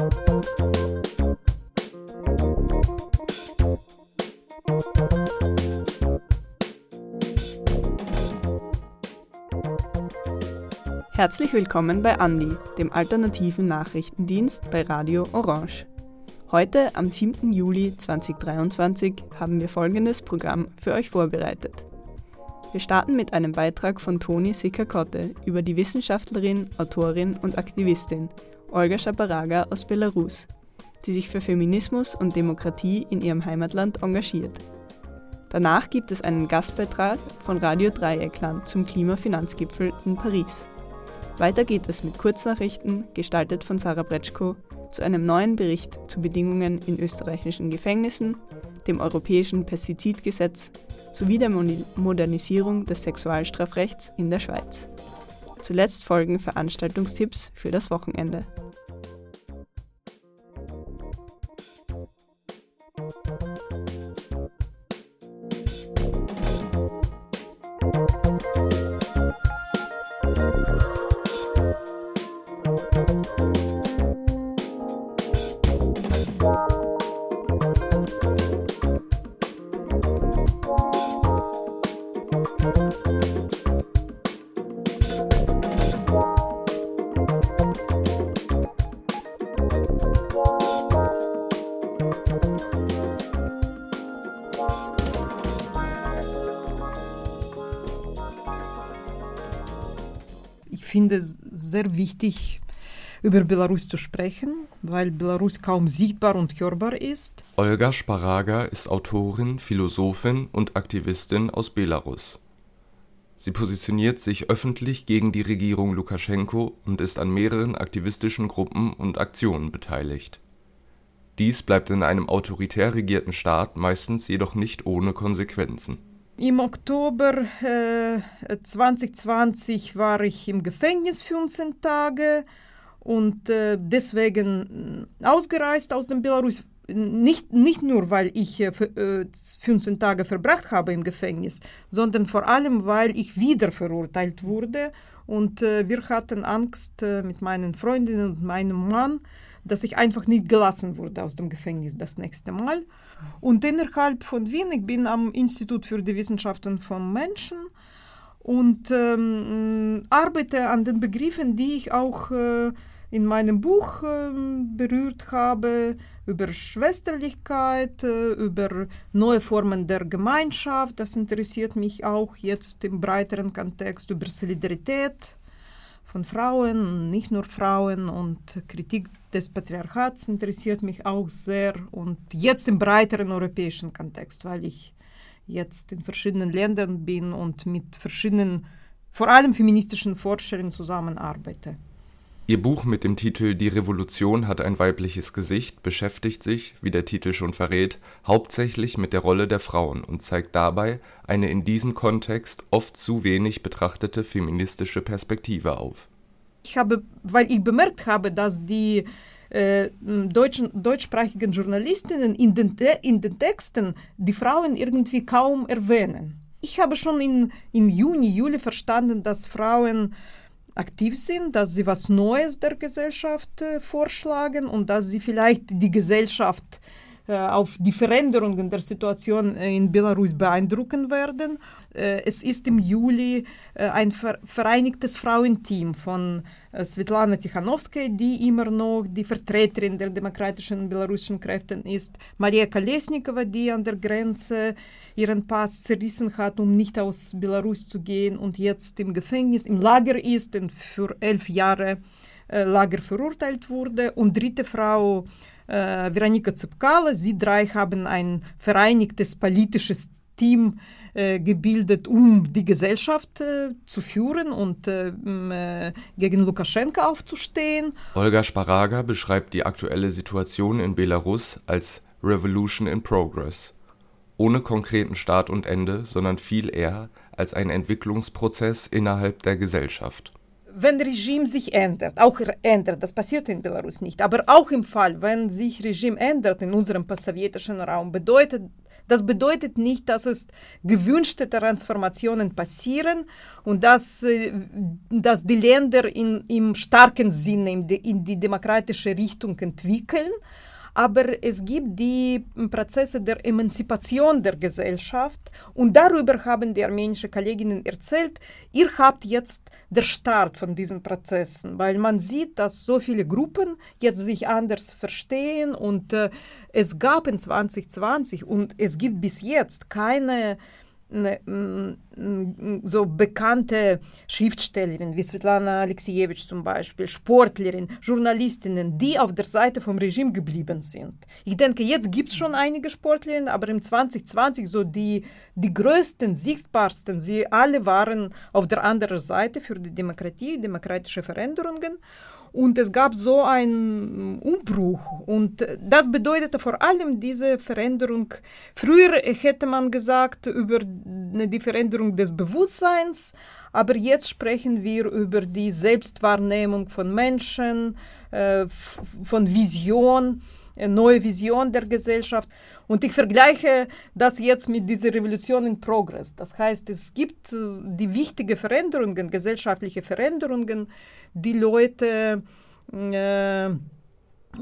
Herzlich willkommen bei Andi, dem alternativen Nachrichtendienst bei Radio Orange. Heute, am 7. Juli 2023, haben wir folgendes Programm für euch vorbereitet. Wir starten mit einem Beitrag von Toni Sikakotte über die Wissenschaftlerin, Autorin und Aktivistin Olga Schaparaga aus Belarus, die sich für Feminismus und Demokratie in ihrem Heimatland engagiert. Danach gibt es einen Gastbeitrag von Radio Dreieckland zum Klimafinanzgipfel in Paris. Weiter geht es mit Kurznachrichten, gestaltet von Sarah Bretschko, zu einem neuen Bericht zu Bedingungen in österreichischen Gefängnissen, dem europäischen Pestizidgesetz sowie der Modernisierung des Sexualstrafrechts in der Schweiz. Zuletzt folgen Veranstaltungstipps für das Wochenende. Finde es sehr wichtig, über Belarus zu sprechen, weil Belarus kaum sichtbar und hörbar ist. Olga Sparaga ist Autorin, Philosophin und Aktivistin aus Belarus. Sie positioniert sich öffentlich gegen die Regierung Lukaschenko und ist an mehreren aktivistischen Gruppen und Aktionen beteiligt. Dies bleibt in einem autoritär regierten Staat meistens jedoch nicht ohne Konsequenzen im Oktober äh, 2020 war ich im Gefängnis 15 Tage und äh, deswegen äh, ausgereist aus dem Belarus. Nicht, nicht nur, weil ich äh, 15 äh, Tage verbracht habe im Gefängnis, sondern vor allem, weil ich wieder verurteilt wurde. Und äh, wir hatten Angst mit meinen Freundinnen und meinem Mann, dass ich einfach nicht gelassen wurde aus dem Gefängnis das nächste Mal. Und innerhalb von Wien, ich bin am Institut für die Wissenschaften von Menschen und ähm, arbeite an den Begriffen, die ich auch äh, in meinem Buch äh, berührt habe, über Schwesterlichkeit, äh, über neue Formen der Gemeinschaft, das interessiert mich auch jetzt im breiteren Kontext, über Solidarität von Frauen, nicht nur Frauen und Kritik des Patriarchats interessiert mich auch sehr und jetzt im breiteren europäischen Kontext, weil ich jetzt in verschiedenen Ländern bin und mit verschiedenen, vor allem feministischen Forscherinnen zusammenarbeite. Ihr Buch mit dem Titel Die Revolution hat ein weibliches Gesicht beschäftigt sich, wie der Titel schon verrät, hauptsächlich mit der Rolle der Frauen und zeigt dabei eine in diesem Kontext oft zu wenig betrachtete feministische Perspektive auf. Ich habe, weil ich bemerkt habe, dass die äh, deutschen, deutschsprachigen Journalistinnen in den, in den Texten die Frauen irgendwie kaum erwähnen. Ich habe schon in, im Juni, Juli verstanden, dass Frauen aktiv sind, dass sie was Neues der Gesellschaft äh, vorschlagen und dass sie vielleicht die Gesellschaft äh, auf die Veränderungen der Situation äh, in Belarus beeindrucken werden. Äh, es ist im Juli ein vereinigtes Frauenteam von Svetlana Tichanowskaja, die immer noch die Vertreterin der demokratischen belarussischen Kräfte ist, Maria Kolesnikova, die an der Grenze ihren Pass zerrissen hat, um nicht aus Belarus zu gehen und jetzt im Gefängnis, im Lager ist und für elf Jahre Lager verurteilt wurde. Und dritte Frau, äh, Veronika Zepkala. Sie drei haben ein vereinigtes politisches Team äh, gebildet, um die Gesellschaft äh, zu führen und äh, äh, gegen Lukaschenka aufzustehen. Olga Sparaga beschreibt die aktuelle Situation in Belarus als Revolution in Progress. Ohne konkreten Start und Ende, sondern viel eher als ein Entwicklungsprozess innerhalb der Gesellschaft. Wenn Regime sich ändert, auch ändert, das passiert in Belarus nicht, aber auch im Fall, wenn sich Regime ändert in unserem postsowjetischen Raum, bedeutet das bedeutet nicht, dass es gewünschte Transformationen passieren und dass, äh, dass die Länder in, im starken Sinne in die, in die demokratische Richtung entwickeln, aber es gibt die Prozesse der Emanzipation der Gesellschaft. Und darüber haben die armenischen Kolleginnen erzählt, ihr habt jetzt den Start von diesen Prozessen, weil man sieht, dass so viele Gruppen jetzt sich anders verstehen und äh, es gab in 2020 und es gibt bis jetzt keine Ne, so bekannte Schriftstellerin wie Svetlana Alexejewitsch zum Beispiel, Sportlerin, Journalistinnen, die auf der Seite vom Regime geblieben sind. Ich denke, jetzt gibt es schon einige Sportlerinnen, aber im 2020 so die, die größten, sichtbarsten, sie alle waren auf der anderen Seite für die Demokratie, demokratische Veränderungen. Und es gab so einen Umbruch. Und das bedeutete vor allem diese Veränderung. Früher hätte man gesagt über die Veränderung des Bewusstseins, aber jetzt sprechen wir über die Selbstwahrnehmung von Menschen, äh, von Vision, neue Vision der Gesellschaft. Und ich vergleiche das jetzt mit dieser Revolution in Progress. Das heißt, es gibt äh, die wichtigen Veränderungen, gesellschaftliche Veränderungen, die Leute äh,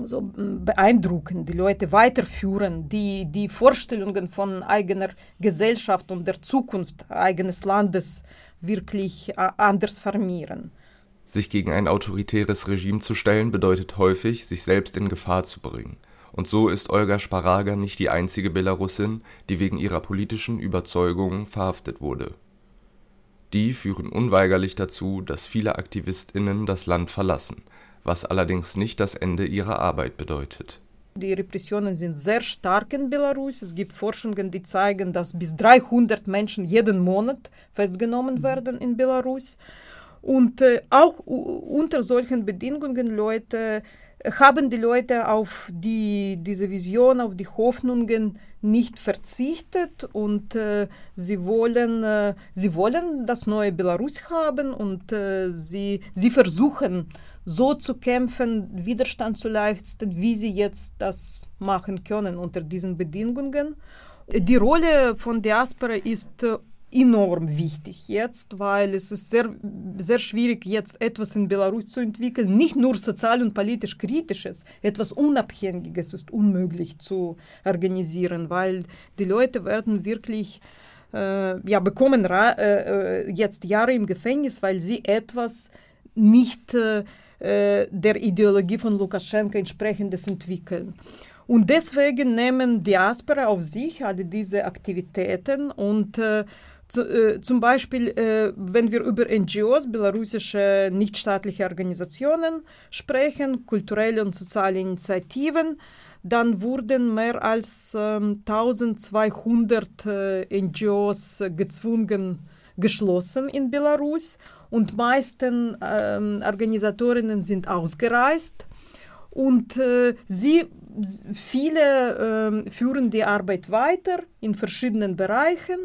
so beeindrucken, die Leute weiterführen, die die Vorstellungen von eigener Gesellschaft und der Zukunft eigenes Landes wirklich anders formieren. Sich gegen ein autoritäres Regime zu stellen, bedeutet häufig, sich selbst in Gefahr zu bringen. Und so ist Olga Sparaga nicht die einzige Belarusin, die wegen ihrer politischen Überzeugungen verhaftet wurde. Die führen unweigerlich dazu, dass viele Aktivistinnen das Land verlassen, was allerdings nicht das Ende ihrer Arbeit bedeutet. Die Repressionen sind sehr stark in Belarus. Es gibt Forschungen, die zeigen, dass bis 300 Menschen jeden Monat festgenommen mhm. werden in Belarus. Und äh, auch unter solchen Bedingungen Leute haben die Leute auf die, diese Vision, auf die Hoffnungen nicht verzichtet und äh, sie, wollen, äh, sie wollen das neue Belarus haben und äh, sie, sie versuchen so zu kämpfen, Widerstand zu leisten, wie sie jetzt das machen können unter diesen Bedingungen. Die Rolle von Diaspora ist äh, enorm wichtig jetzt, weil es ist sehr, sehr schwierig, jetzt etwas in Belarus zu entwickeln. Nicht nur sozial und politisch kritisches, etwas Unabhängiges ist unmöglich zu organisieren, weil die Leute werden wirklich äh, ja, bekommen äh, äh, jetzt Jahre im Gefängnis, weil sie etwas nicht äh, äh der Ideologie von Lukaschenka entsprechendes entwickeln. Und deswegen nehmen Diaspora auf sich alle diese Aktivitäten und äh, zum Beispiel, äh, wenn wir über NGOs, belarussische nichtstaatliche Organisationen sprechen, kulturelle und soziale Initiativen, dann wurden mehr als ähm, 1200 äh, NGOs gezwungen geschlossen in Belarus und meisten ähm, Organisatorinnen sind ausgereist und äh, sie viele äh, führen die Arbeit weiter in verschiedenen Bereichen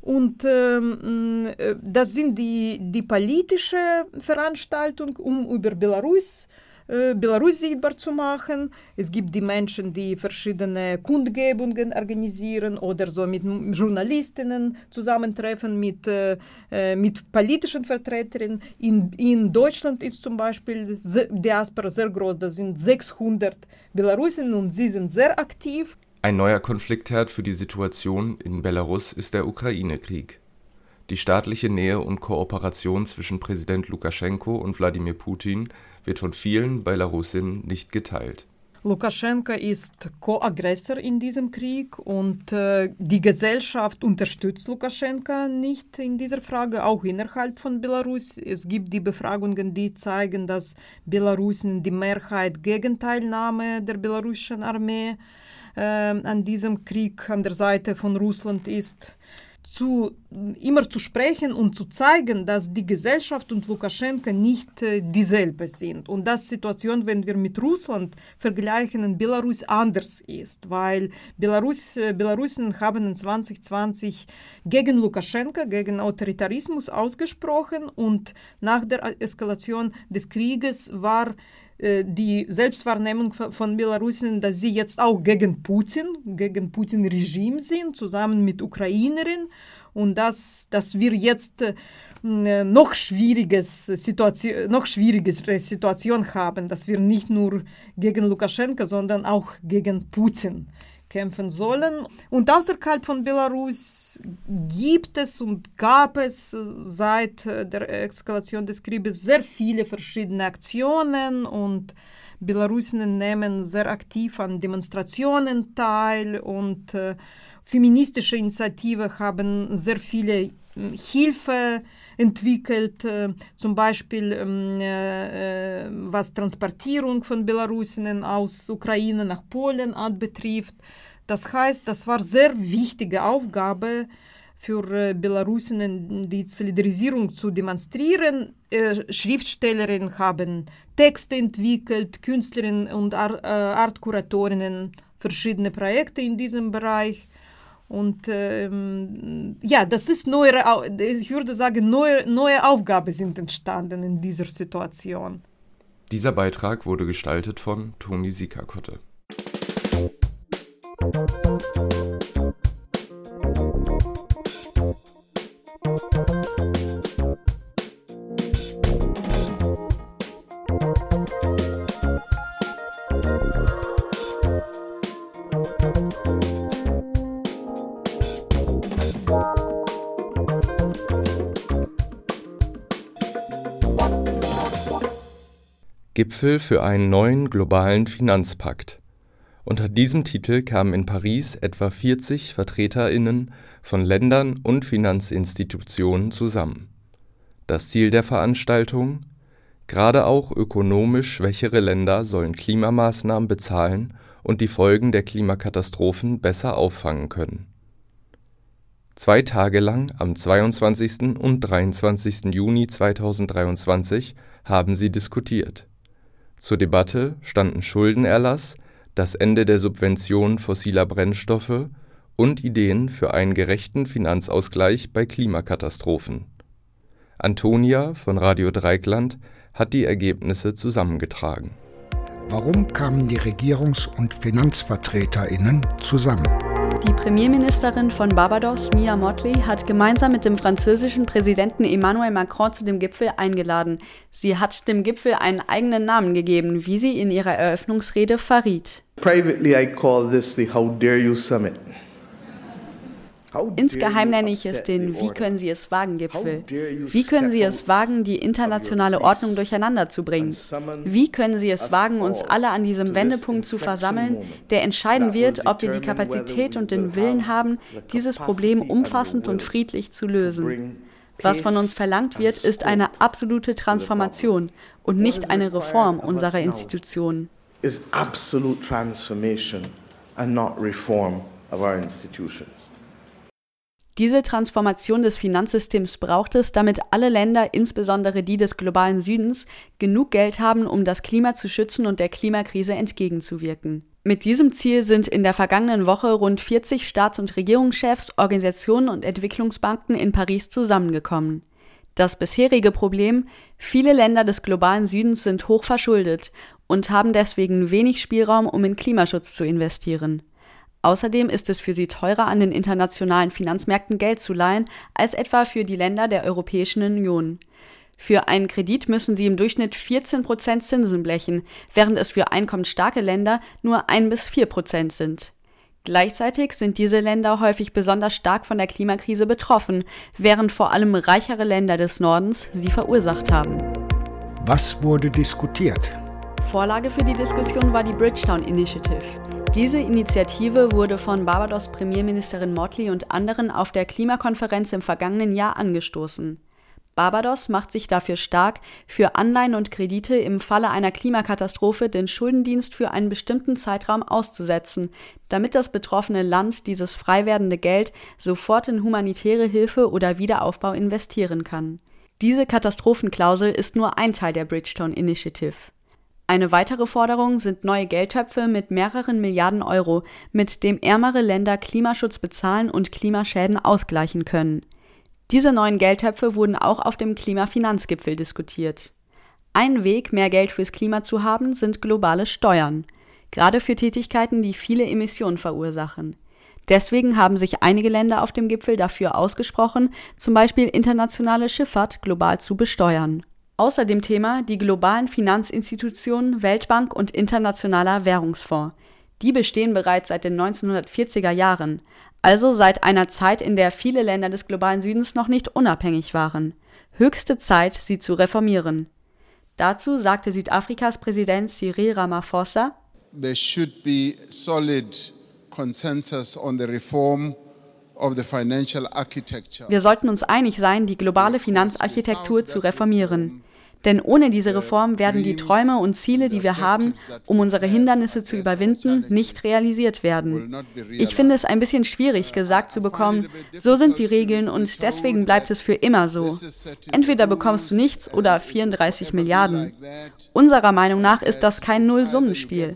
und ähm, äh, das sind die, die politische Veranstaltung, um über Belarus äh, Belarus sichtbar zu machen. Es gibt die Menschen, die verschiedene Kundgebungen organisieren oder so mit Journalistinnen zusammentreffen, mit, äh, äh mit politischen Vertreterinnen. In, in Deutschland ist zum Beispiel Diaspora sehr groß, da sind 600 Belarusinnen und sie sind sehr aktiv. Ein neuer Konfliktherd für die Situation in Belarus ist der Ukraine-Krieg. Die staatliche Nähe und Kooperation zwischen Präsident Lukaschenko und Wladimir Putin wird von vielen Belarusinnen nicht geteilt. Lukaschenka ist Co-Aggressor in diesem Krieg und äh, die Gesellschaft unterstützt Lukaschenka nicht in dieser Frage, auch innerhalb von Belarus. Es gibt die Befragungen, die zeigen, dass Belarusen die Mehrheit gegen Teilnahme der belarussischen Armee an diesem Krieg an der Seite von Russland ist. zu, immer zu sprechen und zu zeigen, dass die Gesellschaft und Lukaschenka nicht äh, dieselbe sind und dass die Situation, wenn wir mit Russland vergleichen, in Belarus anders ist, weil Belarus, äh, Belarusen haben in 2020 gegen Lukaschenka, gegen Autoritarismus ausgesprochen und nach der Eskalation des Krieges war die Selbstwahrnehmung von Belarusinnen, dass sie jetzt auch gegen Putin, gegen Putin-Regime sind, zusammen mit Ukrainerinnen und dass, dass wir jetzt äh, noch schwieriges Situation, noch schwierigere Situation haben, dass wir nicht nur gegen Lukaschenka, sondern auch gegen Putin kämpfen sollen. Und außerhalb von Belarus gibt es und gab es seit der Eskalation des Krieges sehr viele verschiedene Aktionen und Belarusinnen nehmen sehr aktiv an Demonstrationen teil und äh, feministische Initiativen haben sehr viele äh, Hilfe entwickelt, äh, zum Beispiel ähm, äh, was Transportierung von Belarusinnen aus Ukraine nach Polen anbetrifft. Das heißt, das war sehr wichtige Aufgabe für äh, Belarusinnen, die Solidarisierung zu demonstrieren. Schriftstellerinnen haben Texte entwickelt, Künstlerinnen und Ar Artkuratorinnen verschiedene Projekte in diesem Bereich. Und ähm, ja, das ist neue, ich würde sagen, neue, neue Aufgaben sind entstanden in dieser Situation. Dieser Beitrag wurde gestaltet von Toni Sikakotte. Gipfel für einen neuen globalen Finanzpakt. Unter diesem Titel kamen in Paris etwa 40 Vertreterinnen von Ländern und Finanzinstitutionen zusammen. Das Ziel der Veranstaltung Gerade auch ökonomisch schwächere Länder sollen Klimamaßnahmen bezahlen und die Folgen der Klimakatastrophen besser auffangen können. Zwei Tage lang am 22. und 23. Juni 2023 haben sie diskutiert zur Debatte standen Schuldenerlass, das Ende der Subventionen fossiler Brennstoffe und Ideen für einen gerechten Finanzausgleich bei Klimakatastrophen. Antonia von Radio Dreikland hat die Ergebnisse zusammengetragen. Warum kamen die Regierungs- und Finanzvertreterinnen zusammen? Die Premierministerin von Barbados, Mia Motley, hat gemeinsam mit dem französischen Präsidenten Emmanuel Macron zu dem Gipfel eingeladen. Sie hat dem Gipfel einen eigenen Namen gegeben, wie sie in ihrer Eröffnungsrede verriet. Privately I call this the How Dare You Summit. Insgeheim nenne ich es den Wie können Sie es wagen Gipfel. Wie können Sie es wagen, die internationale Ordnung durcheinander zu bringen? Wie können Sie es wagen, uns alle an diesem Wendepunkt zu versammeln, der entscheiden wird, ob wir die Kapazität und den Willen haben, dieses Problem umfassend und friedlich zu lösen? Was von uns verlangt wird, ist eine absolute Transformation und nicht eine Reform unserer Institutionen. Is absolute transformation and not reform of our institutions. Diese Transformation des Finanzsystems braucht es, damit alle Länder, insbesondere die des globalen Südens, genug Geld haben, um das Klima zu schützen und der Klimakrise entgegenzuwirken. Mit diesem Ziel sind in der vergangenen Woche rund 40 Staats- und Regierungschefs, Organisationen und Entwicklungsbanken in Paris zusammengekommen. Das bisherige Problem, viele Länder des globalen Südens sind hoch verschuldet und haben deswegen wenig Spielraum, um in Klimaschutz zu investieren. Außerdem ist es für sie teurer, an den internationalen Finanzmärkten Geld zu leihen, als etwa für die Länder der Europäischen Union. Für einen Kredit müssen sie im Durchschnitt 14 Prozent Zinsen blechen, während es für einkommensstarke Länder nur ein bis vier Prozent sind. Gleichzeitig sind diese Länder häufig besonders stark von der Klimakrise betroffen, während vor allem reichere Länder des Nordens sie verursacht haben. Was wurde diskutiert? Vorlage für die Diskussion war die Bridgetown Initiative. Diese Initiative wurde von Barbados Premierministerin Motley und anderen auf der Klimakonferenz im vergangenen Jahr angestoßen. Barbados macht sich dafür stark, für Anleihen und Kredite im Falle einer Klimakatastrophe den Schuldendienst für einen bestimmten Zeitraum auszusetzen, damit das betroffene Land dieses frei werdende Geld sofort in humanitäre Hilfe oder Wiederaufbau investieren kann. Diese Katastrophenklausel ist nur ein Teil der Bridgestone Initiative. Eine weitere Forderung sind neue Geldtöpfe mit mehreren Milliarden Euro, mit dem ärmere Länder Klimaschutz bezahlen und Klimaschäden ausgleichen können. Diese neuen Geldtöpfe wurden auch auf dem Klimafinanzgipfel diskutiert. Ein Weg, mehr Geld fürs Klima zu haben, sind globale Steuern, gerade für Tätigkeiten, die viele Emissionen verursachen. Deswegen haben sich einige Länder auf dem Gipfel dafür ausgesprochen, zum Beispiel internationale Schifffahrt global zu besteuern. Außer dem Thema die globalen Finanzinstitutionen Weltbank und Internationaler Währungsfonds. Die bestehen bereits seit den 1940er Jahren, also seit einer Zeit, in der viele Länder des globalen Südens noch nicht unabhängig waren. Höchste Zeit, sie zu reformieren. Dazu sagte Südafrikas Präsident Cyril Ramaphosa, There should be solid consensus on the reform wir sollten uns einig sein, die globale Finanzarchitektur zu reformieren. Denn ohne diese Reform werden die Träume und Ziele, die wir haben, um unsere Hindernisse zu überwinden, nicht realisiert werden. Ich finde es ein bisschen schwierig gesagt zu bekommen, so sind die Regeln und deswegen bleibt es für immer so. Entweder bekommst du nichts oder 34 Milliarden. Unserer Meinung nach ist das kein Nullsummenspiel.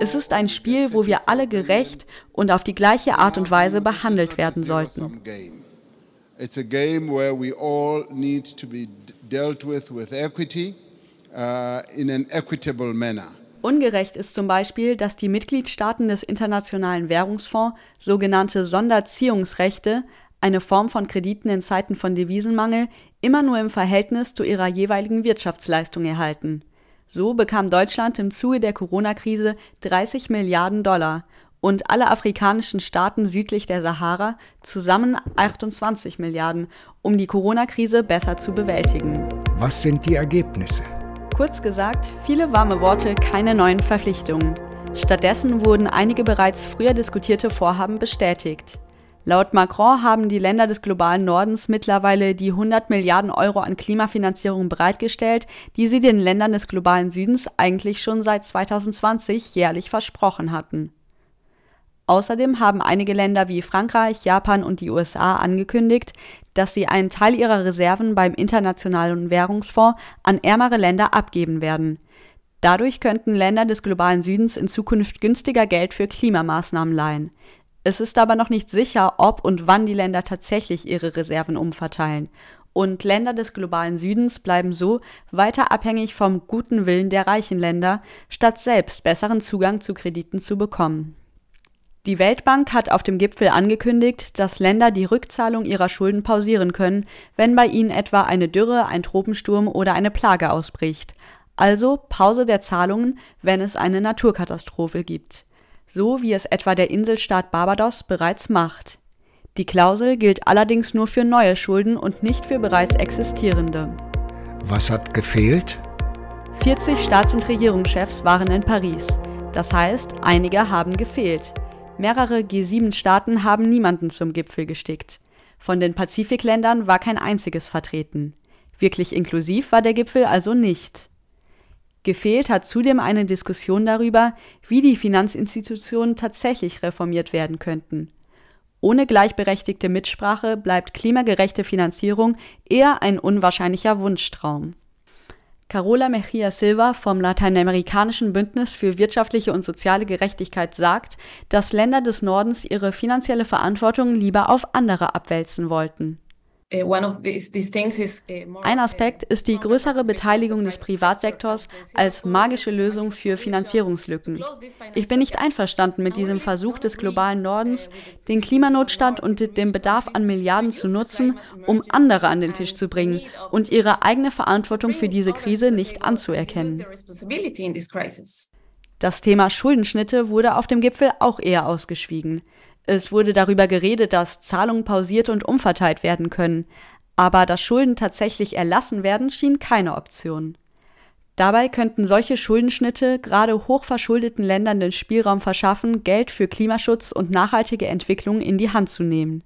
Es ist ein Spiel, wo wir alle gerecht und auf die gleiche Art und Weise behandelt werden sollten. It's a game where we all need to be dealt with with equity uh, in an equitable manner. Ungerecht ist zum Beispiel, dass die Mitgliedstaaten des Internationalen Währungsfonds sogenannte Sonderziehungsrechte, eine Form von Krediten in Zeiten von Devisenmangel, immer nur im Verhältnis zu ihrer jeweiligen Wirtschaftsleistung erhalten. So bekam Deutschland im Zuge der Corona-Krise 30 Milliarden Dollar und alle afrikanischen Staaten südlich der Sahara zusammen 28 Milliarden, um die Corona-Krise besser zu bewältigen. Was sind die Ergebnisse? Kurz gesagt, viele warme Worte, keine neuen Verpflichtungen. Stattdessen wurden einige bereits früher diskutierte Vorhaben bestätigt. Laut Macron haben die Länder des globalen Nordens mittlerweile die 100 Milliarden Euro an Klimafinanzierung bereitgestellt, die sie den Ländern des globalen Südens eigentlich schon seit 2020 jährlich versprochen hatten. Außerdem haben einige Länder wie Frankreich, Japan und die USA angekündigt, dass sie einen Teil ihrer Reserven beim Internationalen Währungsfonds an ärmere Länder abgeben werden. Dadurch könnten Länder des globalen Südens in Zukunft günstiger Geld für Klimamaßnahmen leihen. Es ist aber noch nicht sicher, ob und wann die Länder tatsächlich ihre Reserven umverteilen. Und Länder des globalen Südens bleiben so weiter abhängig vom guten Willen der reichen Länder, statt selbst besseren Zugang zu Krediten zu bekommen. Die Weltbank hat auf dem Gipfel angekündigt, dass Länder die Rückzahlung ihrer Schulden pausieren können, wenn bei ihnen etwa eine Dürre, ein Tropensturm oder eine Plage ausbricht. Also Pause der Zahlungen, wenn es eine Naturkatastrophe gibt. So wie es etwa der Inselstaat Barbados bereits macht. Die Klausel gilt allerdings nur für neue Schulden und nicht für bereits existierende. Was hat gefehlt? 40 Staats- und Regierungschefs waren in Paris. Das heißt, einige haben gefehlt. Mehrere G7-Staaten haben niemanden zum Gipfel gestickt. Von den Pazifikländern war kein einziges vertreten. Wirklich inklusiv war der Gipfel also nicht. Gefehlt hat zudem eine Diskussion darüber, wie die Finanzinstitutionen tatsächlich reformiert werden könnten. Ohne gleichberechtigte Mitsprache bleibt klimagerechte Finanzierung eher ein unwahrscheinlicher Wunschtraum. Carola Mejia Silva vom Lateinamerikanischen Bündnis für wirtschaftliche und soziale Gerechtigkeit sagt, dass Länder des Nordens ihre finanzielle Verantwortung lieber auf andere abwälzen wollten Ein Aspekt ist die größere Beteiligung des Privatsektors als magische Lösung für Finanzierungslücken. Ich bin nicht einverstanden mit diesem Versuch des globalen Nordens, den Klimanotstand und den Bedarf an Milliarden zu nutzen, um andere an den Tisch zu bringen und ihre eigene Verantwortung für diese Krise nicht anzuerkennen. Das Thema Schuldenschnitte wurde auf dem Gipfel auch eher ausgeschwiegen. Es wurde darüber geredet, dass Zahlungen pausiert und umverteilt werden können, aber dass Schulden tatsächlich erlassen werden, schien keine Option. Dabei könnten solche Schuldenschnitte gerade hochverschuldeten Ländern den Spielraum verschaffen, Geld für Klimaschutz und nachhaltige Entwicklung in die Hand zu nehmen.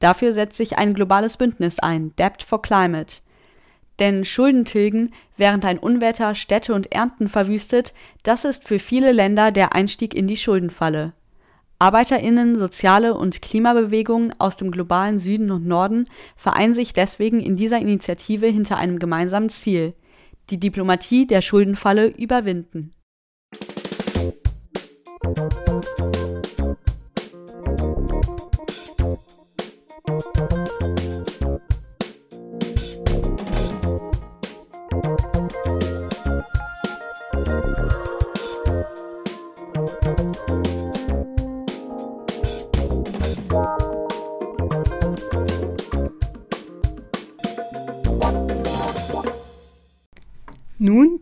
Dafür setzt sich ein globales Bündnis ein, Debt for Climate. Denn Schulden tilgen, während ein Unwetter Städte und Ernten verwüstet, das ist für viele Länder der Einstieg in die Schuldenfalle. Arbeiterinnen, soziale und Klimabewegungen aus dem globalen Süden und Norden vereinen sich deswegen in dieser Initiative hinter einem gemeinsamen Ziel die Diplomatie der Schuldenfalle überwinden.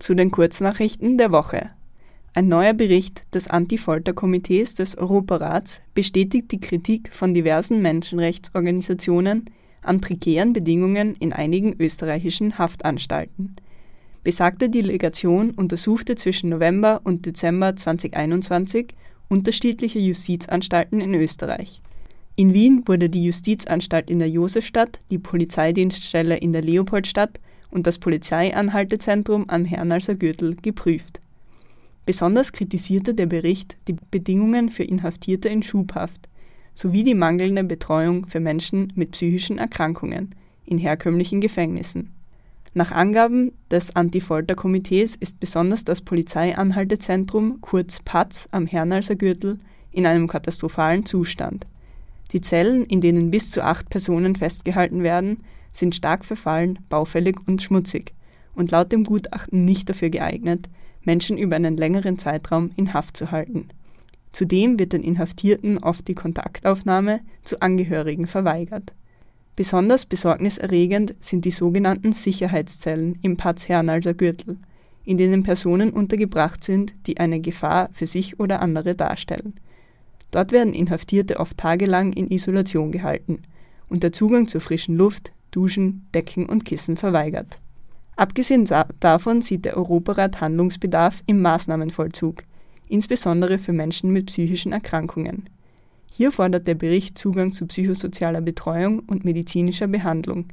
Zu den Kurznachrichten der Woche. Ein neuer Bericht des Anti-Folter-Komitees des Europarats bestätigt die Kritik von diversen Menschenrechtsorganisationen an prekären Bedingungen in einigen österreichischen Haftanstalten. Besagte Delegation untersuchte zwischen November und Dezember 2021 unterschiedliche Justizanstalten in Österreich. In Wien wurde die Justizanstalt in der Josefstadt, die Polizeidienststelle in der Leopoldstadt und das Polizeianhaltezentrum am Hernalser Gürtel geprüft. Besonders kritisierte der Bericht die Bedingungen für Inhaftierte in Schubhaft sowie die mangelnde Betreuung für Menschen mit psychischen Erkrankungen in herkömmlichen Gefängnissen. Nach Angaben des Anti-Folter-Komitees ist besonders das Polizeianhaltezentrum kurz PATZ am Hernalser Gürtel in einem katastrophalen Zustand. Die Zellen, in denen bis zu acht Personen festgehalten werden, sind stark verfallen, baufällig und schmutzig und laut dem Gutachten nicht dafür geeignet, Menschen über einen längeren Zeitraum in Haft zu halten. Zudem wird den Inhaftierten oft die Kontaktaufnahme zu Angehörigen verweigert. Besonders besorgniserregend sind die sogenannten Sicherheitszellen im Paz-Hernalser Gürtel, in denen Personen untergebracht sind, die eine Gefahr für sich oder andere darstellen. Dort werden Inhaftierte oft tagelang in Isolation gehalten und der Zugang zur frischen Luft, Duschen, Decken und Kissen verweigert. Abgesehen davon sieht der Europarat Handlungsbedarf im Maßnahmenvollzug, insbesondere für Menschen mit psychischen Erkrankungen. Hier fordert der Bericht Zugang zu psychosozialer Betreuung und medizinischer Behandlung.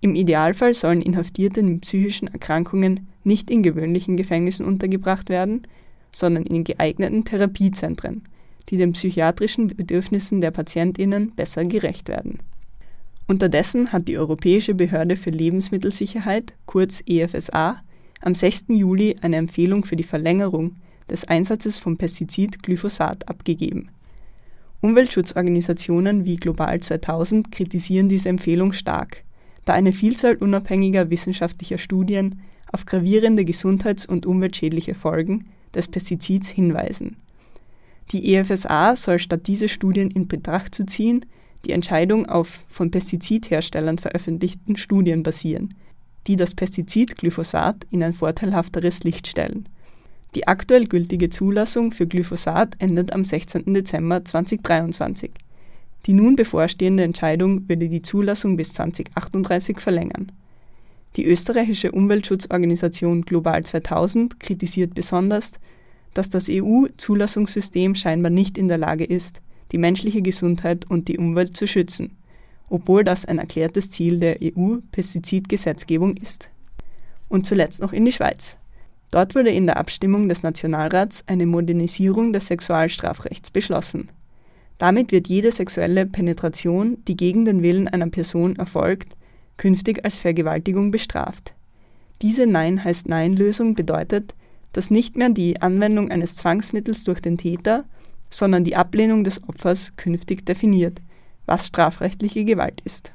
Im Idealfall sollen Inhaftierte mit psychischen Erkrankungen nicht in gewöhnlichen Gefängnissen untergebracht werden, sondern in geeigneten Therapiezentren, die den psychiatrischen Bedürfnissen der Patientinnen besser gerecht werden. Unterdessen hat die Europäische Behörde für Lebensmittelsicherheit, kurz EFSA, am 6. Juli eine Empfehlung für die Verlängerung des Einsatzes vom Pestizid Glyphosat abgegeben. Umweltschutzorganisationen wie Global 2000 kritisieren diese Empfehlung stark, da eine Vielzahl unabhängiger wissenschaftlicher Studien auf gravierende gesundheits- und umweltschädliche Folgen des Pestizids hinweisen. Die EFSA soll statt diese Studien in Betracht zu ziehen, die Entscheidung auf von Pestizidherstellern veröffentlichten Studien basieren, die das Pestizid Glyphosat in ein vorteilhafteres Licht stellen. Die aktuell gültige Zulassung für Glyphosat endet am 16. Dezember 2023. Die nun bevorstehende Entscheidung würde die Zulassung bis 2038 verlängern. Die österreichische Umweltschutzorganisation Global 2000 kritisiert besonders, dass das EU-Zulassungssystem scheinbar nicht in der Lage ist, die menschliche Gesundheit und die Umwelt zu schützen, obwohl das ein erklärtes Ziel der EU-Pestizidgesetzgebung ist. Und zuletzt noch in die Schweiz. Dort wurde in der Abstimmung des Nationalrats eine Modernisierung des Sexualstrafrechts beschlossen. Damit wird jede sexuelle Penetration, die gegen den Willen einer Person erfolgt, künftig als Vergewaltigung bestraft. Diese Nein heißt Nein-Lösung bedeutet, dass nicht mehr die Anwendung eines Zwangsmittels durch den Täter, sondern die Ablehnung des Opfers künftig definiert, was strafrechtliche Gewalt ist.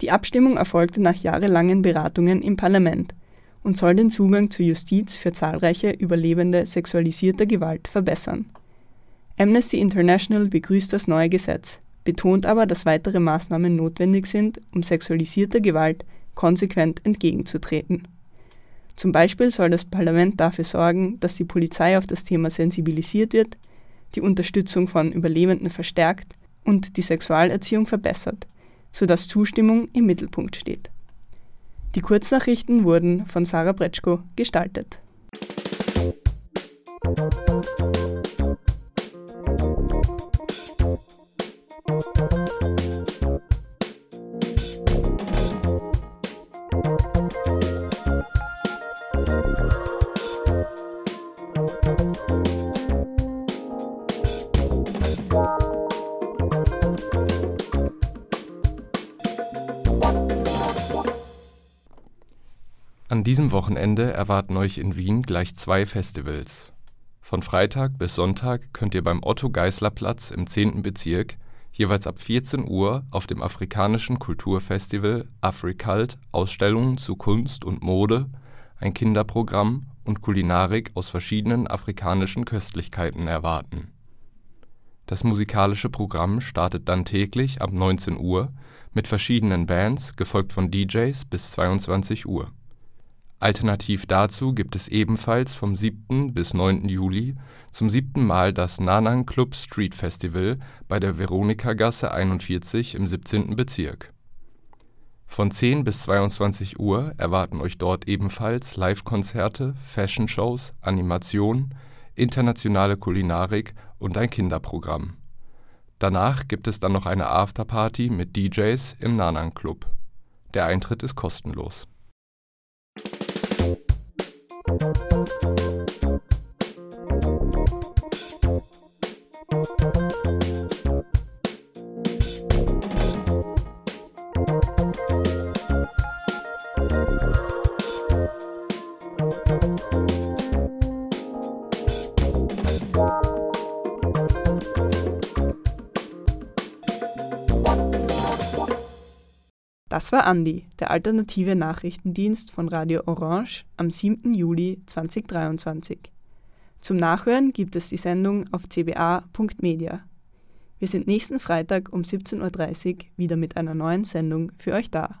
Die Abstimmung erfolgte nach jahrelangen Beratungen im Parlament und soll den Zugang zur Justiz für zahlreiche Überlebende sexualisierter Gewalt verbessern. Amnesty International begrüßt das neue Gesetz, betont aber, dass weitere Maßnahmen notwendig sind, um sexualisierter Gewalt konsequent entgegenzutreten. Zum Beispiel soll das Parlament dafür sorgen, dass die Polizei auf das Thema sensibilisiert wird, die Unterstützung von Überlebenden verstärkt und die Sexualerziehung verbessert, sodass Zustimmung im Mittelpunkt steht. Die Kurznachrichten wurden von Sarah Bretschko gestaltet. Diesem Wochenende erwarten euch in Wien gleich zwei Festivals. Von Freitag bis Sonntag könnt ihr beim Otto-Geißler-Platz im 10. Bezirk jeweils ab 14 Uhr auf dem afrikanischen Kulturfestival Africult Ausstellungen zu Kunst und Mode, ein Kinderprogramm und Kulinarik aus verschiedenen afrikanischen Köstlichkeiten erwarten. Das musikalische Programm startet dann täglich ab 19 Uhr mit verschiedenen Bands, gefolgt von DJs bis 22 Uhr. Alternativ dazu gibt es ebenfalls vom 7. bis 9. Juli zum siebten Mal das Nanang Club Street Festival bei der Veronikagasse 41 im 17. Bezirk. Von 10 bis 22 Uhr erwarten euch dort ebenfalls Live-Konzerte, Fashion-Shows, Animation, internationale Kulinarik und ein Kinderprogramm. Danach gibt es dann noch eine Afterparty mit DJs im Nanang Club. Der Eintritt ist kostenlos. Thank you. Das war Andi, der alternative Nachrichtendienst von Radio Orange am 7. Juli 2023. Zum Nachhören gibt es die Sendung auf cba.media. Wir sind nächsten Freitag um 17.30 Uhr wieder mit einer neuen Sendung für euch da.